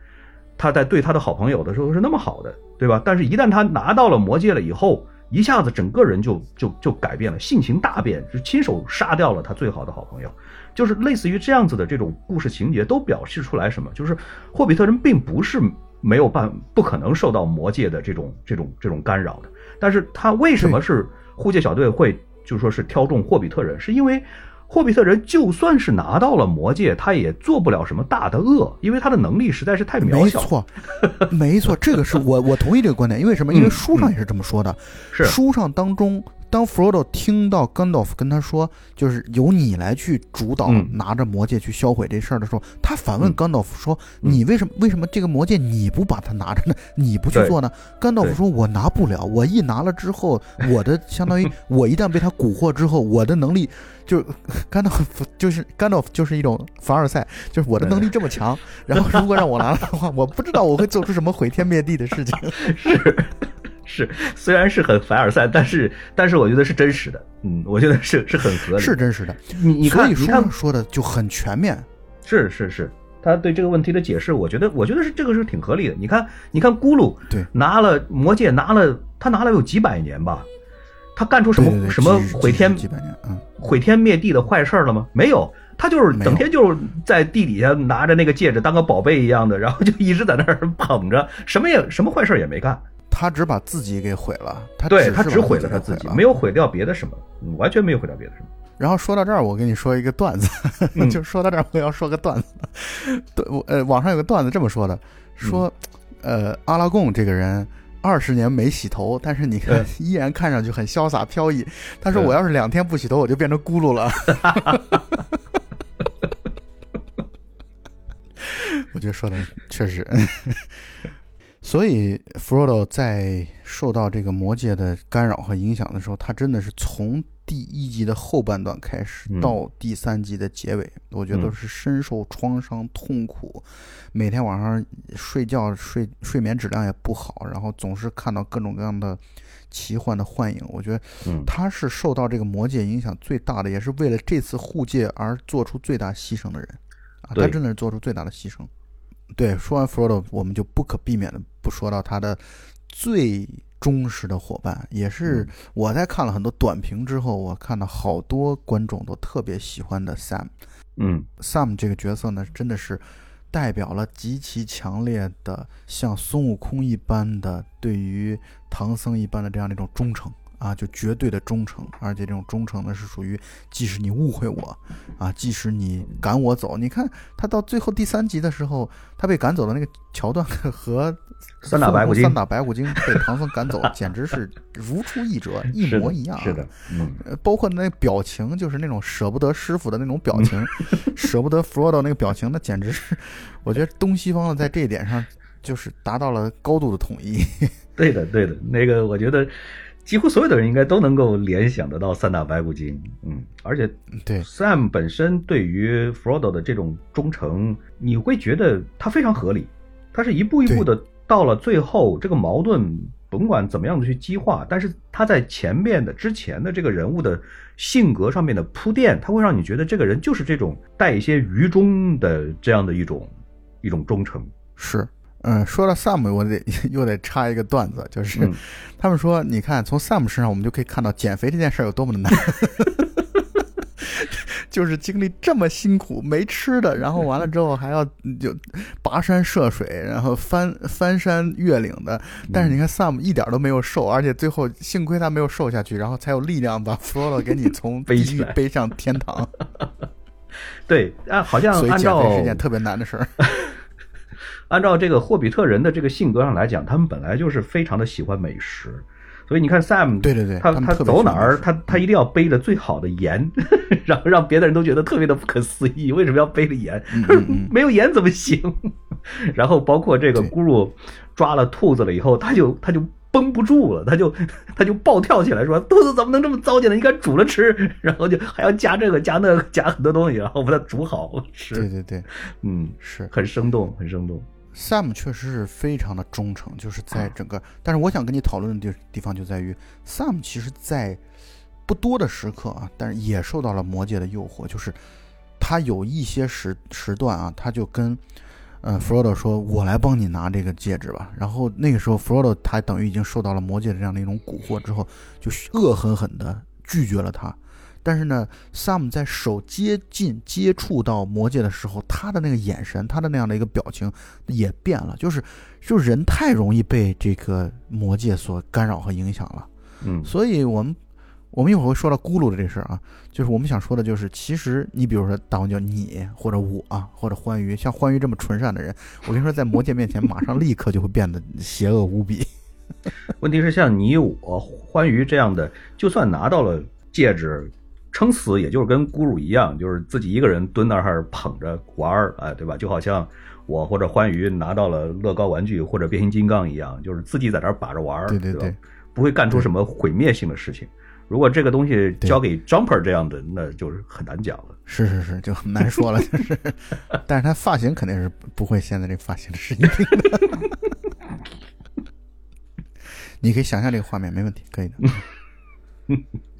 他在对他的好朋友的时候是那么好的，对吧？但是一旦他拿到了魔戒了以后。一下子整个人就就就改变了，性情大变，就亲手杀掉了他最好的好朋友，就是类似于这样子的这种故事情节，都表示出来什么？就是霍比特人并不是没有办不可能受到魔界的这种这种这种干扰的，但是他为什么是护戒小队会就说是挑中霍比特人，是因为。霍比特人就算是拿到了魔戒，他也做不了什么大的恶，因为他的能力实在是太渺小。没错，没错，这个是我我同意这个观点。因为什么？因为书上也是这么说的。是书上当中。当弗罗多听到甘道夫跟他说，就是由你来去主导拿着魔戒去销毁这事儿的时候，他反问甘道夫说：“你为什么为什么这个魔戒你不把它拿着呢？你不去做呢？”甘道夫说：“我拿不了，我一拿了之后，我的相当于我一旦被他蛊惑之后，我的能力 就甘道夫就是甘道夫就是一种凡尔赛，就是我的能力这么强，然后如果让我拿了的话，我不知道我会做出什么毁天灭地的事情。”是。是，虽然是很凡尔赛，但是但是我觉得是真实的，嗯，我觉得是是很合理，是真实的。你你看，你看说的就很全面，是是是，他对这个问题的解释，我觉得我觉得是这个是挺合理的。你看你看，咕噜对拿了魔戒，拿了他拿了有几百年吧，他干出什么什么毁天几百年嗯毁天灭地的坏事了吗？没有，他就是整天就是在地底下拿着那个戒指当个宝贝一样的，然后就一直在那儿 捧着，什么也什么坏事也没干。他只把自己给毁了，他对他只毁了他自己，没有毁掉别的什么，完全没有毁掉别的什么。然后说到这儿，我跟你说一个段子，就说到这儿，我要说个段子。对，我呃，网上有个段子这么说的，说，呃，阿拉贡这个人，二十年没洗头，但是你看 依然看上去很潇洒飘逸。他说我要是两天不洗头，我就变成咕噜了。我觉得说的确实。所以，Frodo 在受到这个魔界的干扰和影响的时候，他真的是从第一集的后半段开始到第三集的结尾，我觉得都是深受创伤、痛苦，每天晚上睡觉睡睡眠质量也不好，然后总是看到各种各样的奇幻的幻影。我觉得，他是受到这个魔界影响最大的，也是为了这次护戒而做出最大牺牲的人啊！他真的是做出最大的牺牲。对，说完 Frodo，我们就不可避免的不说到他的最忠实的伙伴，也是我在看了很多短评之后，我看到好多观众都特别喜欢的 Sam。嗯，Sam 这个角色呢，真的是代表了极其强烈的像孙悟空一般的对于唐僧一般的这样的一种忠诚。啊，就绝对的忠诚，而且这种忠诚呢是属于，即使你误会我，啊，即使你赶我走，你看他到最后第三集的时候，他被赶走的那个桥段 和三打白骨精三打白骨精被唐僧赶走，简直是如出一辙，一 模一样。是的，嗯，包括那表情，就是那种舍不得师傅的那种表情，舍不得 Frodo 那个表情，那简直是，我觉得东西方的在这一点上就是达到了高度的统一。对的，对的，那个我觉得。几乎所有的人应该都能够联想得到三打白骨精，嗯，而且对。Sam 本身对于 Frodo 的这种忠诚，你会觉得他非常合理，他是一步一步的到了最后，这个矛盾甭管怎么样的去激化，但是他在前面的之前的这个人物的性格上面的铺垫，他会让你觉得这个人就是这种带一些愚忠的这样的一种一种忠诚，是。嗯，说到 Sam，我得 又得插一个段子，就是 他们说，你看从 Sam 身上，我们就可以看到减肥这件事有多么的难，就是经历这么辛苦，没吃的，然后完了之后还要就跋山涉水，然后翻翻山越岭的。但是你看 Sam 一点都没有瘦，而且最后幸亏他没有瘦下去，然后才有力量把 Frodo 给你从地狱背上天堂。对啊，好像所以减肥是件特别难的事儿。按照这个霍比特人的这个性格上来讲，他们本来就是非常的喜欢美食，所以你看 Sam，对对对，他他走哪儿，他他一定要背着最好的盐，然后让别的人都觉得特别的不可思议，为什么要背着盐？没有盐怎么行？然后包括这个咕噜抓了兔子了以后，他就他就绷不住了，他就他就暴跳起来说：“兔子怎么能这么糟践呢？应该煮了吃。”然后就还要加这个加那个加很多东西，然后把它煮好吃。对对对，嗯，是很生动，很生动。Sam 确实是非常的忠诚，就是在整个。但是我想跟你讨论的地地方就在于，Sam 其实在不多的时刻啊，但是也受到了魔界的诱惑，就是他有一些时时段啊，他就跟嗯 Frodo 说：“我来帮你拿这个戒指吧。”然后那个时候 Frodo 他等于已经受到了魔界的这样的一种蛊惑之后，就恶狠狠地拒绝了他。但是呢，Sam 在手接近接触到魔戒的时候，他的那个眼神，他的那样的一个表情也变了，就是，就人太容易被这个魔戒所干扰和影响了。嗯，所以我们我们一会儿会说到咕噜的这事儿啊，就是我们想说的就是，其实你比如说大王叫你或者我或者欢愉，像欢愉这么纯善的人，我跟你说，在魔戒面前，马上立刻就会变得邪恶无比。问题是像你我欢愉这样的，就算拿到了戒指。撑死也就是跟咕噜一样，就是自己一个人蹲那儿捧着玩儿，哎，对吧？就好像我或者欢愉拿到了乐高玩具或者变形金刚一样，就是自己在那儿把着玩儿，对对对，不会干出什么毁灭性的事情。如果这个东西交给 Jumper 这样的，那就是很难讲了。是是是，就很难说了，就是。但是他发型肯定是不会现在这个发型是一定的。你可以想象这个画面，没问题，可以的。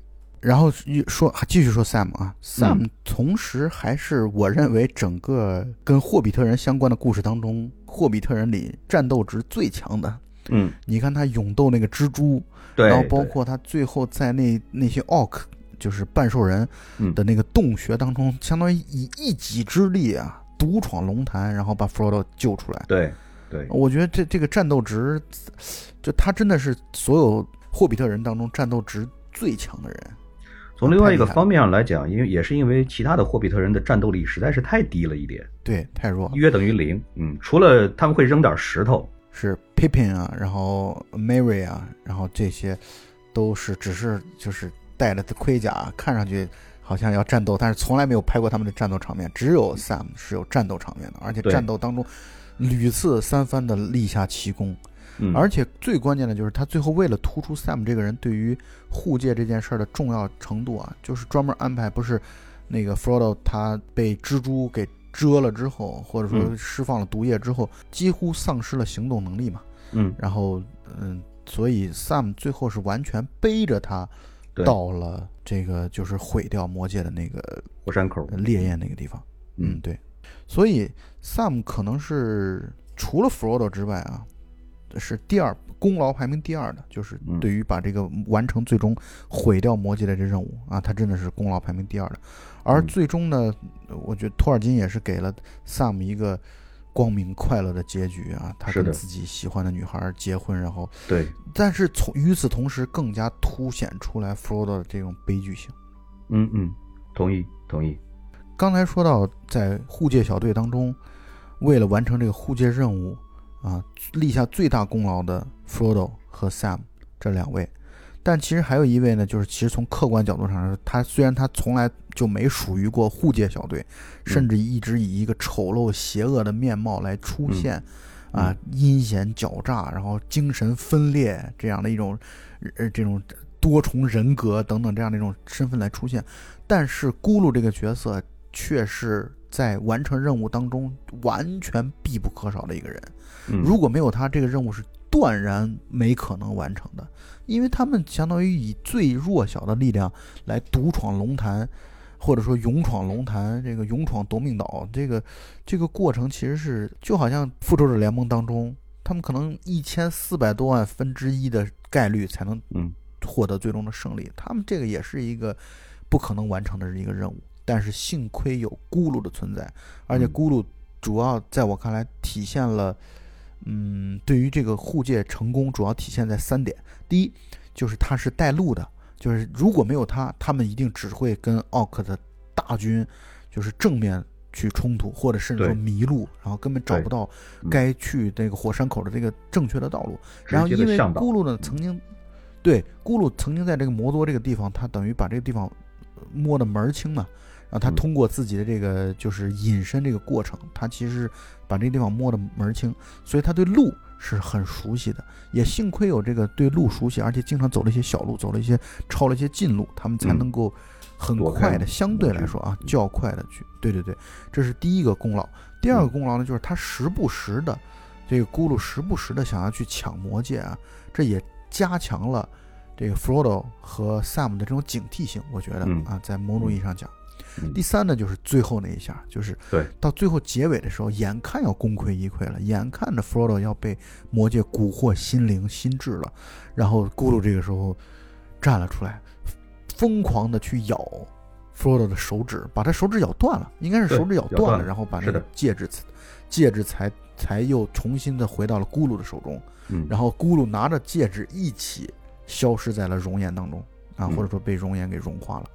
然后说继续说 Sam 啊，Sam 同时还是我认为整个跟霍比特人相关的故事当中，霍比特人里战斗值最强的。嗯，你看他勇斗那个蜘蛛，对，然后包括他最后在那那些 Orc，就是半兽人的那个洞穴当中，相当于以一己之力啊，独闯龙潭，然后把 Frodo 救出来。对，对，我觉得这这个战斗值，就他真的是所有霍比特人当中战斗值最强的人。从另外一个方面上来讲，因为也是因为其他的霍比特人的战斗力实在是太低了一点，对，太弱，约等于零。嗯，除了他们会扔点石头，是 Pippin 啊，然后 Mary 啊，然后这些都是只是就是带着盔甲，看上去好像要战斗，但是从来没有拍过他们的战斗场面。只有 Sam 是有战斗场面的，而且战斗当中屡次三番的立下奇功。而且最关键的就是他最后为了突出 Sam 这个人对于护戒这件事儿的重要程度啊，就是专门安排不是那个 Frodo 他被蜘蛛给。蛰了之后，或者说释放了毒液之后，几乎丧失了行动能力嘛。嗯，然后嗯，所以 Sam 最后是完全背着他到了这个就是毁掉魔戒的那个火山口烈焰那个地方。嗯，对。所以 Sam 可能是除了 Frodo 之外啊，是第二功劳排名第二的，就是对于把这个完成最终毁掉魔戒的这任务啊，他真的是功劳排名第二的。而最终呢，我觉得托尔金也是给了萨姆一个光明快乐的结局啊，他跟自己喜欢的女孩结婚，然后对，但是从与此同时，更加凸显出来弗罗多的这种悲剧性。嗯嗯，同意同意。刚才说到在护戒小队当中，为了完成这个护戒任务啊，立下最大功劳的 Frodo 和 Sam 这两位。但其实还有一位呢，就是其实从客观角度上说，他虽然他从来就没属于过护戒小队，甚至一直以一个丑陋邪恶的面貌来出现，啊，阴险狡诈，然后精神分裂这样的一种，呃，这种多重人格等等这样的一种身份来出现，但是咕噜这个角色却是在完成任务当中完全必不可少的一个人，如果没有他，这个任务是断然没可能完成的。因为他们相当于以最弱小的力量来独闯龙潭，或者说勇闯龙潭，这个勇闯夺命岛，这个这个过程其实是就好像复仇者联盟当中，他们可能一千四百多万分之一的概率才能获得最终的胜利，他们这个也是一个不可能完成的一个任务。但是幸亏有咕噜的存在，而且咕噜主要在我看来体现了。嗯，对于这个护戒成功，主要体现在三点。第一，就是他是带路的，就是如果没有他，他们一定只会跟奥克的大军就是正面去冲突，或者甚至说迷路，然后根本找不到该去那个火山口的这个正确的道路。然后因为咕噜呢曾经，对咕噜曾经在这个摩多这个地方，他等于把这个地方摸得门儿清嘛。然后他通过自己的这个就是隐身这个过程，他其实把这个地方摸得门儿清，所以他对路是很熟悉的。也幸亏有这个对路熟悉，而且经常走了一些小路，走了一些抄了一些近路，他们才能够很快的，相对来说啊较快的去。对对对，这是第一个功劳。第二个功劳呢，就是他时不时的这个咕噜时不时的想要去抢魔戒啊，这也加强了这个 Frodo 和 Sam 的这种警惕性。我觉得啊，在某种意义上讲。第三呢，就是最后那一下，就是对，到最后结尾的时候，眼看要功亏一篑了，眼看着 Frodo 要被魔戒蛊惑心灵心智了，然后咕噜这个时候站了出来，疯狂的去咬 Frodo 的手指，把他手指咬断了，应该是手指咬断了，然后把那个戒指，戒指才才又重新的回到了咕噜的手中，然后咕噜拿着戒指一起消失在了熔岩当中啊，或者说被熔岩给融化了。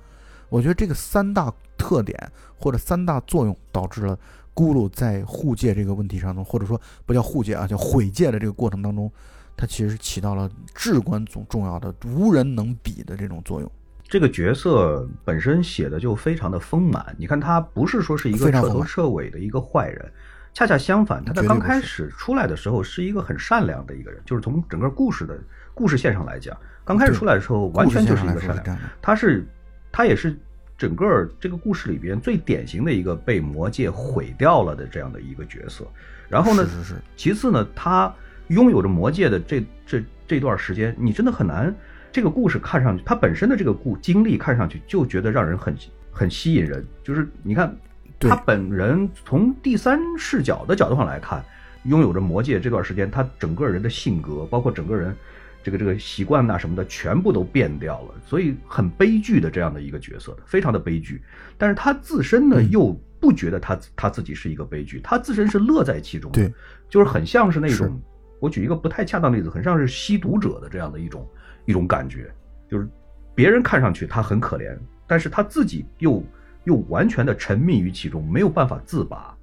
我觉得这个三大特点或者三大作用，导致了咕噜在护戒这个问题上中，或者说不叫护戒啊，叫毁戒的这个过程当中，它其实起到了至关重重要的、无人能比的这种作用。这个角色本身写的就非常的丰满，你看他不是说是一个彻头彻尾的一个坏人，恰恰相反，他在刚开始出来的时候是一个很善良的一个人，就是从整个故事的故事线上来讲，刚开始出来的时候完全就是一个善良，他是。他也是整个这个故事里边最典型的一个被魔界毁掉了的这样的一个角色。然后呢，是是是。其次呢，他拥有着魔界的这这这段时间，你真的很难。这个故事看上去，他本身的这个故经历看上去就觉得让人很很吸引人。就是你看，他本人从第三视角的角度上来看，拥有着魔戒这段时间，他整个人的性格，包括整个人。这个这个习惯呐什么的全部都变掉了，所以很悲剧的这样的一个角色，非常的悲剧。但是他自身呢又不觉得他他自己是一个悲剧，他自身是乐在其中的，就是很像是那种，我举一个不太恰当的例子，很像是吸毒者的这样的一种一种感觉，就是别人看上去他很可怜，但是他自己又又完全的沉迷于其中，没有办法自拔。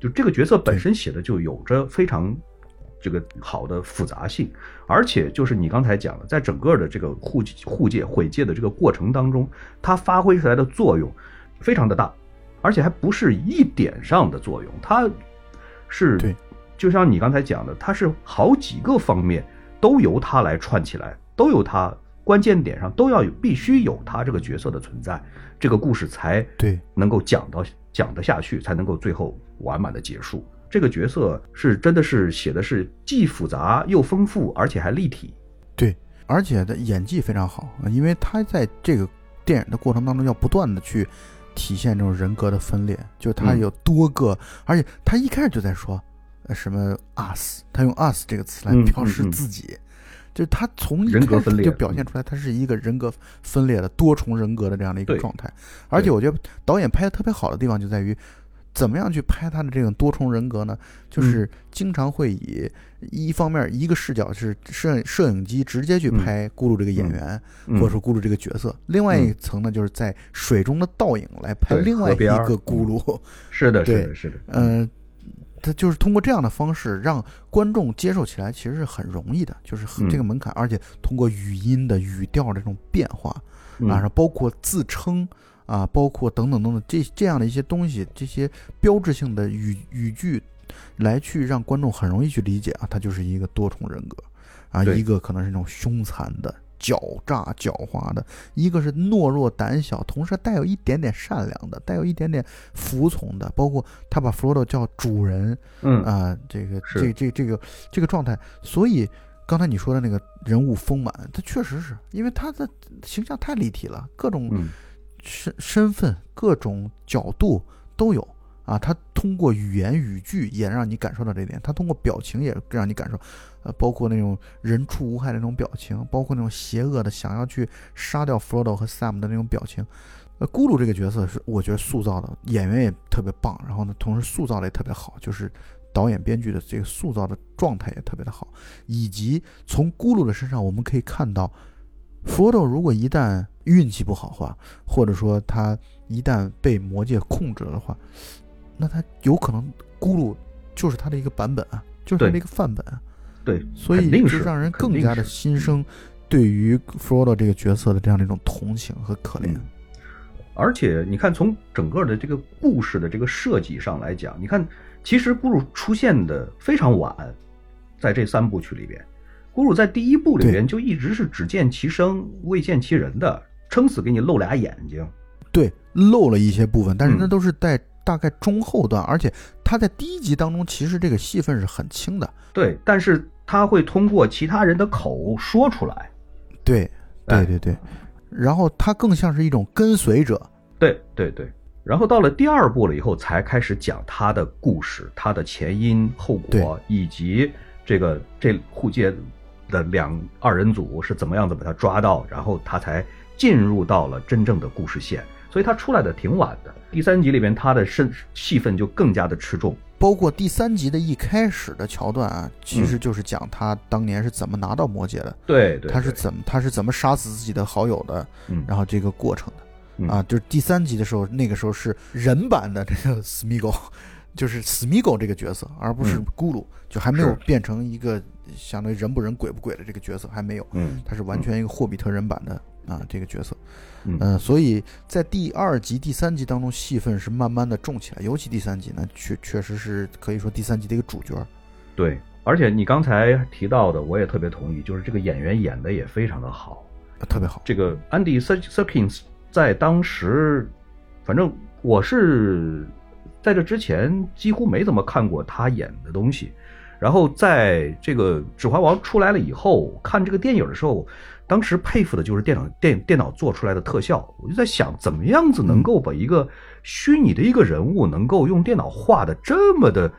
就这个角色本身写的就有着非常。这个好的复杂性，而且就是你刚才讲的，在整个的这个互互借毁借的这个过程当中，它发挥出来的作用非常的大，而且还不是一点上的作用，它是对，就像你刚才讲的，它是好几个方面都由它来串起来，都由它关键点上都要有必须有它这个角色的存在，这个故事才对。能够讲到讲得下去，才能够最后完满的结束。这个角色是真的是写的是既复杂又丰富，而且还立体。对，而且的演技非常好，因为他在这个电影的过程当中要不断的去体现这种人格的分裂，就他有多个，而且他一开始就在说呃什么 us，他用 us 这个词来嗯表示嗯。嗯自己。就是他从一人格分裂开始就表现出来，他是一个人格分裂的多重人格的这样的一个状态，而且我觉得导演拍的特别好的地方就在于，怎么样去拍他的这种多重人格呢？嗯就是经常会以一方面一个视角是摄摄影机直接去拍咕噜这个演员，嗯。或者说咕噜这个角色；另外一层呢，就是在水中的倒影来拍另外一个咕噜。是的，是的，是的，嗯，他就是通过这样的方式让观众接受起来，其实是很容易的，就是这个门槛，而且通过语音的语调的这种变化，嗯。啊，然后包括自称啊，包括等等等等这这样的一些东西，这些标志性的语语句，来去让观众很容易去理解啊，他就是一个多重人格啊，一个可能是那种凶残的。狡诈、狡猾的，一个是懦弱、胆小，同时带有一点点善良的，带有一点点服从的，包括他把弗罗多叫主人嗯啊、这个这这这个这个状态，所以刚才你说的那个人物丰满，他确实是因为他的形象太立体了，各种嗯身身份、各种角度都有啊。他通过语言语句也让你感受到这一点，他通过表情也让你感受，呃，包括那种人畜无害的那种表情，包括那种邪恶的想要去杀掉弗罗多和 Sam 的那种表情。呃，咕噜这个角色是我觉得塑造的演员也特别棒，然后呢，同时塑造的也特别好，就是导演编剧的这个塑造的状态也特别的好，以及从咕噜的身上我们可以看到，弗罗多如果一旦运气不好的话，或者说他一旦被魔界控制了的话，那他有可能咕噜就是他的一个版本啊，就是他的一个范本啊，对，所以肯定就是让人更加的心生对于弗罗多这个角色的这样的一种同情和可怜。嗯。而且你看，从整个的这个故事的这个设计上来讲，你看，其实咕噜出现的非常晚，在这三部曲里边，咕噜在第一部里边就一直是只见其声未见其人的，撑死给你露俩眼睛。对，露了一些部分，但是那嗯都是在大概中后段，而且他在第一集当中其实这个戏份是很轻的。对，但是他会通过其他人的口说出来。对，哎对对对，然后他更像是一种跟随者。对对对，然后到了第二部了以后，才开始讲他的故事、他的前因后果，以及这个这护戒的两二人组是怎么样子把他抓到，然后他才进入到了真正的故事线。所以他出来的挺晚的。第三集里边，他的身戏份就更加的吃重。包括第三集的一开始的桥段啊，其嗯实就是讲他当年是怎么拿到魔戒的，对他是怎么他是怎么杀死自己的好友的，嗯然后这个过程的。嗯啊，就是第三集的时候，那个时候是人版的这个史密狗，就是史密狗这个角色，而不是嗯咕噜，就还没有变成一个相当于人不人鬼不鬼的这个角色，还没有，嗯他是完全一个霍比特人版的啊这个角色。嗯嗯，所以在第二集、第三集当中，戏份是慢慢的重起来，尤其第三集呢，确确实是可以说第三集的一个主角。对，而且你刚才提到的，我也特别同意，就是这个演员演的也非常的好。呃特别好。这个 Andy Ser- Serkins 在当时，反正我是在这之前几乎没怎么看过他演的东西。然后在这个《指环王》出来了以后，看这个电影的时候，当时佩服的就是电脑电电脑做出来的特效。我就在想，怎么样子能够把一个虚拟的一个人物，能够用电脑画的这么的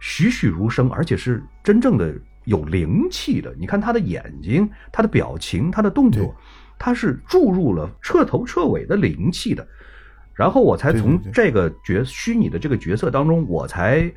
栩栩如生，而且是真正的有灵气的。你看他的眼睛、他的表情、他的动作，他是注入了彻头彻尾的灵气的。然后我才从这个角虚拟的这个角色当中，我才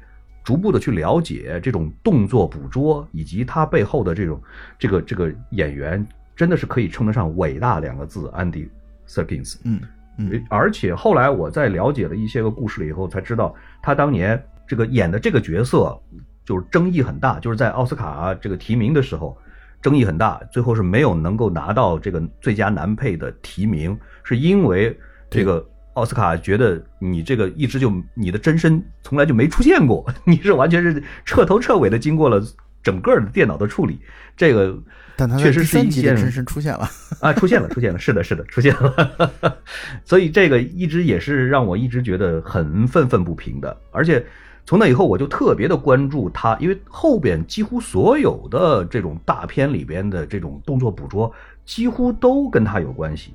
逐步的去了解这种动作捕捉以及他背后的这种这个这个演员，真的是可以称得上伟大两个字，Andy Serkins。嗯嗯，而且后来我在了解了一些个故事了以后，才知道他当年这个演的这个角色，就是争议很大，就是在奥斯卡这个提名的时候争议很大，最后是没有能够拿到这个最佳男配的提名，是因为这个奥斯卡觉得你这个一直就你的真身从来就没出现过，你是完全是彻头彻尾的经过了整个的电脑的处理，这个。但他确实是一件真身出现了啊，出现了，出现了，是的，是的，出现了。所以这个一直也是让我一直觉得很愤愤不平的。而且从那以后，我就特别的关注他，因为后边几乎所有的这种大片里边的这种动作捕捉，几乎都跟他有关系。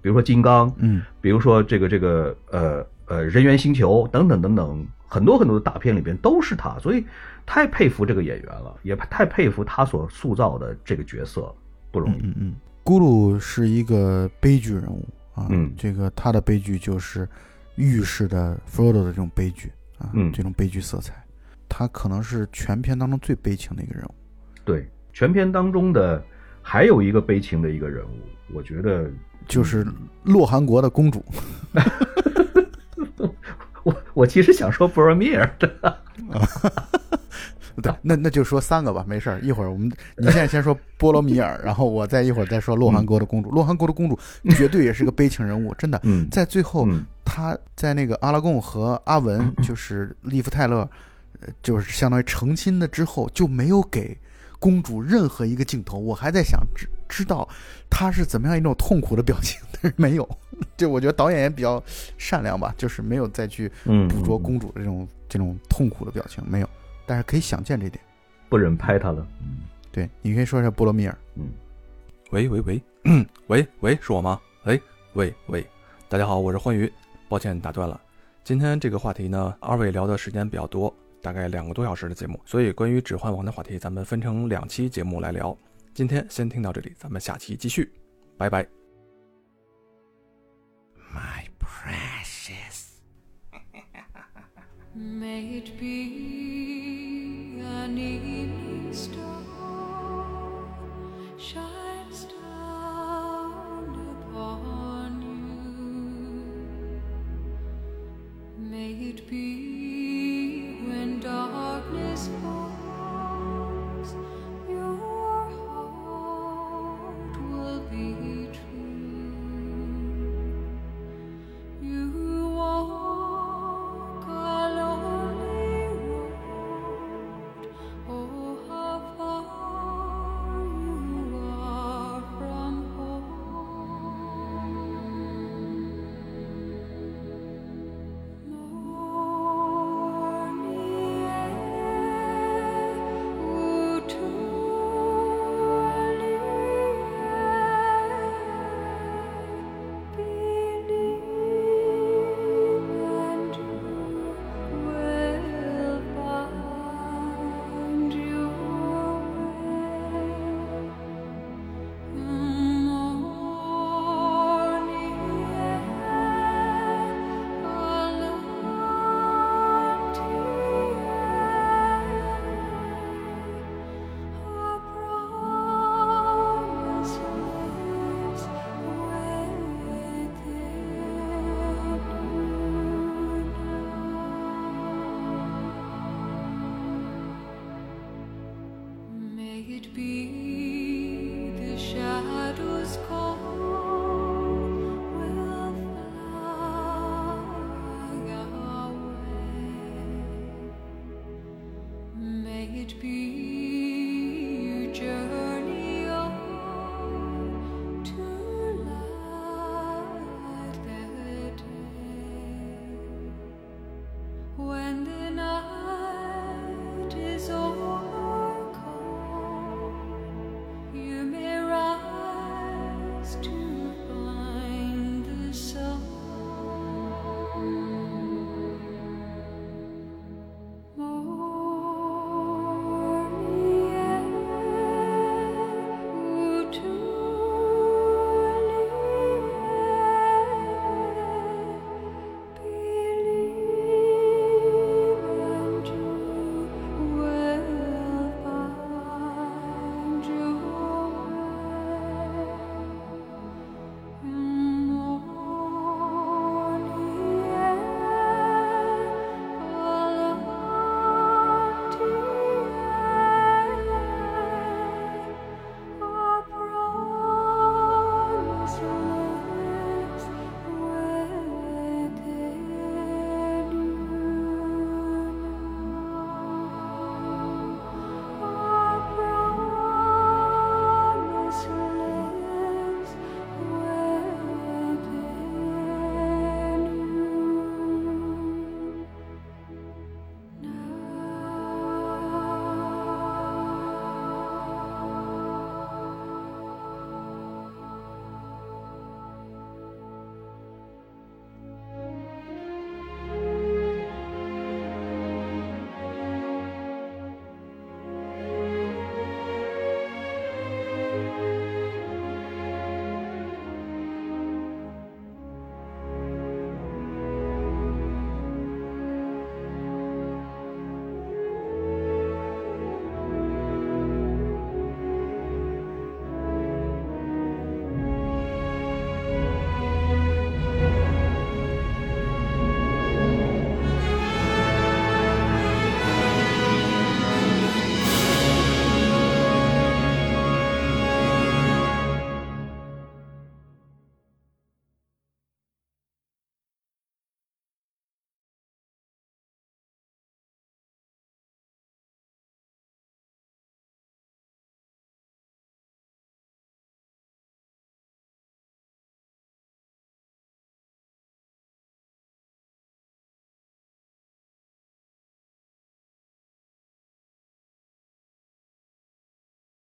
比如说金刚，嗯，比如说这个这个呃呃人猿星球等等等等，很多很多的大片里边都是他，所以。太佩服这个演员了，也太佩服他所塑造的这个角色，不容易。嗯嗯，咕噜是一个悲剧人物啊，嗯，这个他的悲剧就是预示的 Frodo 的这种悲剧啊，嗯，这种悲剧色彩，他可能是全片当中最悲情的一个人物。对，全片当中的还有一个悲情的一个人物，我觉得就是洛汗国的公主。我我其实想说布罗米尔的。对，那那就说三个吧，没事儿。一会儿我们，你现在先说波罗米尔，然后我再一会儿再说洛汗国的公主。洛汗国的公主绝对也是个悲情人物，真的。在最后，他在那个阿拉贡和阿文，就是利夫泰勒，就是相当于成亲的之后，就没有给公主任何一个镜头。我还在想知知道她是怎么样一种痛苦的表情，但是没有。就我觉得导演也比较善良吧，就是没有再去捕捉公主的这种这种痛苦的表情，没有。但是可以想见这点，不忍拍她了。嗯，对，你可以说一下波罗米尔。嗯，喂喂喂，喂 喂，是我吗？喂喂喂，大家好，我是欢愉，抱歉打断了。今天这个话题呢，二位聊的时间比较多，大概两个多小时的节目所以关于指环王的话题咱们分成两期节目来聊。今天先听到这里咱们下期继续。拜拜。My precious maybeanystar shines down upon you. Maybe darkness.